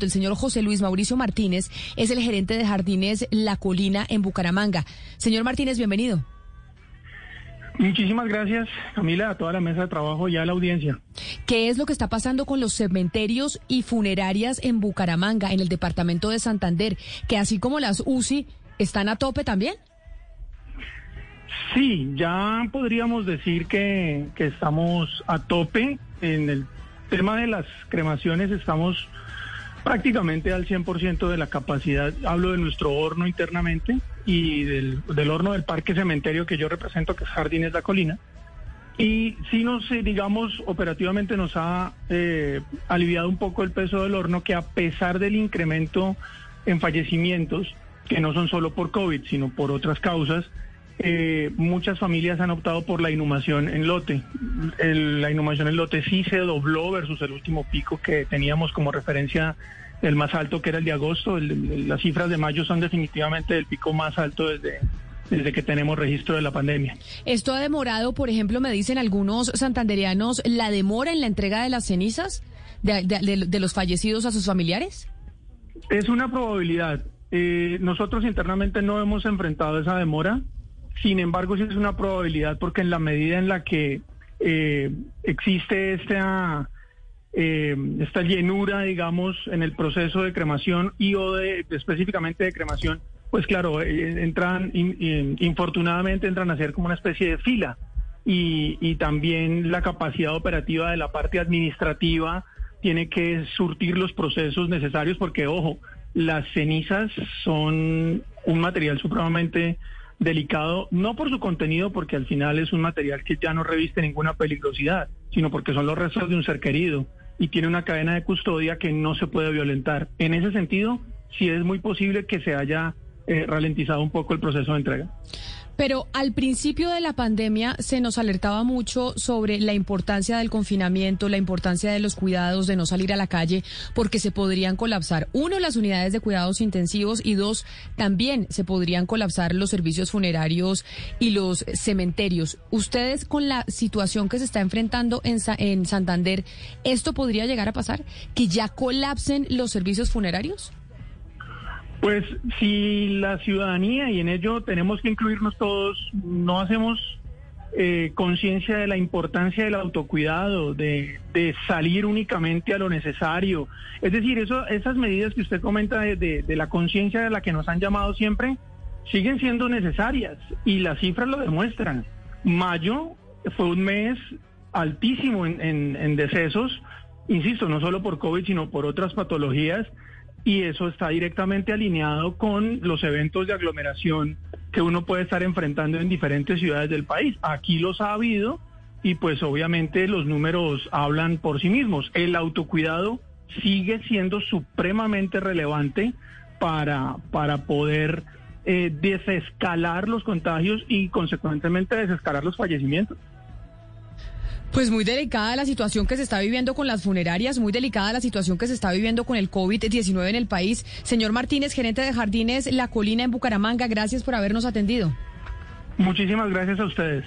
El señor José Luis Mauricio Martínez es el gerente de Jardines La Colina en Bucaramanga. Señor Martínez, bienvenido. Muchísimas gracias, Camila, a toda la mesa de trabajo y a la audiencia. ¿Qué es lo que está pasando con los cementerios y funerarias en Bucaramanga, en el departamento de Santander, que así como las UCI están a tope también? Sí, ya podríamos decir que, que estamos a tope. En el tema de las cremaciones estamos prácticamente al 100% de la capacidad. Hablo de nuestro horno internamente y del, horno del parque cementerio que yo represento, que es Jardines La Colina. Y sí nos, eh, digamos, operativamente nos ha eh, aliviado un poco el peso del horno, que a pesar del incremento en fallecimientos, que no son solo por COVID, sino por otras causas, eh, muchas familias han optado por la inhumación en lote. la inhumación en lote sí se dobló versus el último pico que teníamos como referencia el más alto que era el de agosto. las cifras de mayo son definitivamente el pico más alto desde, desde que tenemos registro de la pandemia. ¿Esto ha demorado, por ejemplo, me dicen algunos santanderianos, la demora en la entrega de las cenizas de, los fallecidos a sus familiares? Es una probabilidad. Eh, nosotros internamente no hemos enfrentado esa demora. Sin embargo, sí es una probabilidad porque en la medida en la que eh, existe esta, eh, esta llenura, digamos, en el proceso de cremación y o de, específicamente de cremación, pues claro, eh, entran, infortunadamente entran a ser como una especie de fila. Y, y también la capacidad operativa de la parte administrativa tiene que surtir los procesos necesarios porque, ojo, las cenizas son un material supremamente delicado, no por su contenido, porque al final es un material que ya no reviste ninguna peligrosidad, sino porque son los restos de un ser querido y tiene una cadena de custodia que no se puede violentar. En ese sentido, sí es muy posible que se haya eh, ralentizado un poco el proceso de entrega. Pero al principio de la pandemia se nos alertaba mucho sobre la importancia del confinamiento, la importancia de los cuidados, de no salir a la calle, porque se podrían colapsar, uno, las unidades de cuidados intensivos y dos, también se podrían colapsar los servicios funerarios y los cementerios. Ustedes con la situación que se está enfrentando en, en Santander, ¿esto podría llegar a pasar? ¿Que ya colapsen los servicios funerarios? Pues si la ciudadanía, y en ello tenemos que incluirnos todos, no hacemos eh, conciencia de la importancia del autocuidado, de, salir únicamente a lo necesario. Es decir, eso, esas medidas que usted comenta de, la conciencia de la que nos han llamado siempre, siguen siendo necesarias y las cifras lo demuestran. Mayo fue un mes altísimo en decesos, insisto, no solo por COVID, sino por otras patologías y eso está directamente alineado con los eventos de aglomeración que uno puede estar enfrentando en diferentes ciudades del país. Aquí los ha habido y pues obviamente los números hablan por sí mismos. El autocuidado sigue siendo supremamente relevante para, para poder eh, desescalar los contagios y consecuentemente desescalar los fallecimientos. Pues muy delicada la situación que se está viviendo con las funerarias, muy delicada la situación que se está viviendo con el COVID-19 en el país. Señor Martínez, gerente de Jardines La Colina en Bucaramanga, gracias por habernos atendido. Muchísimas gracias a ustedes.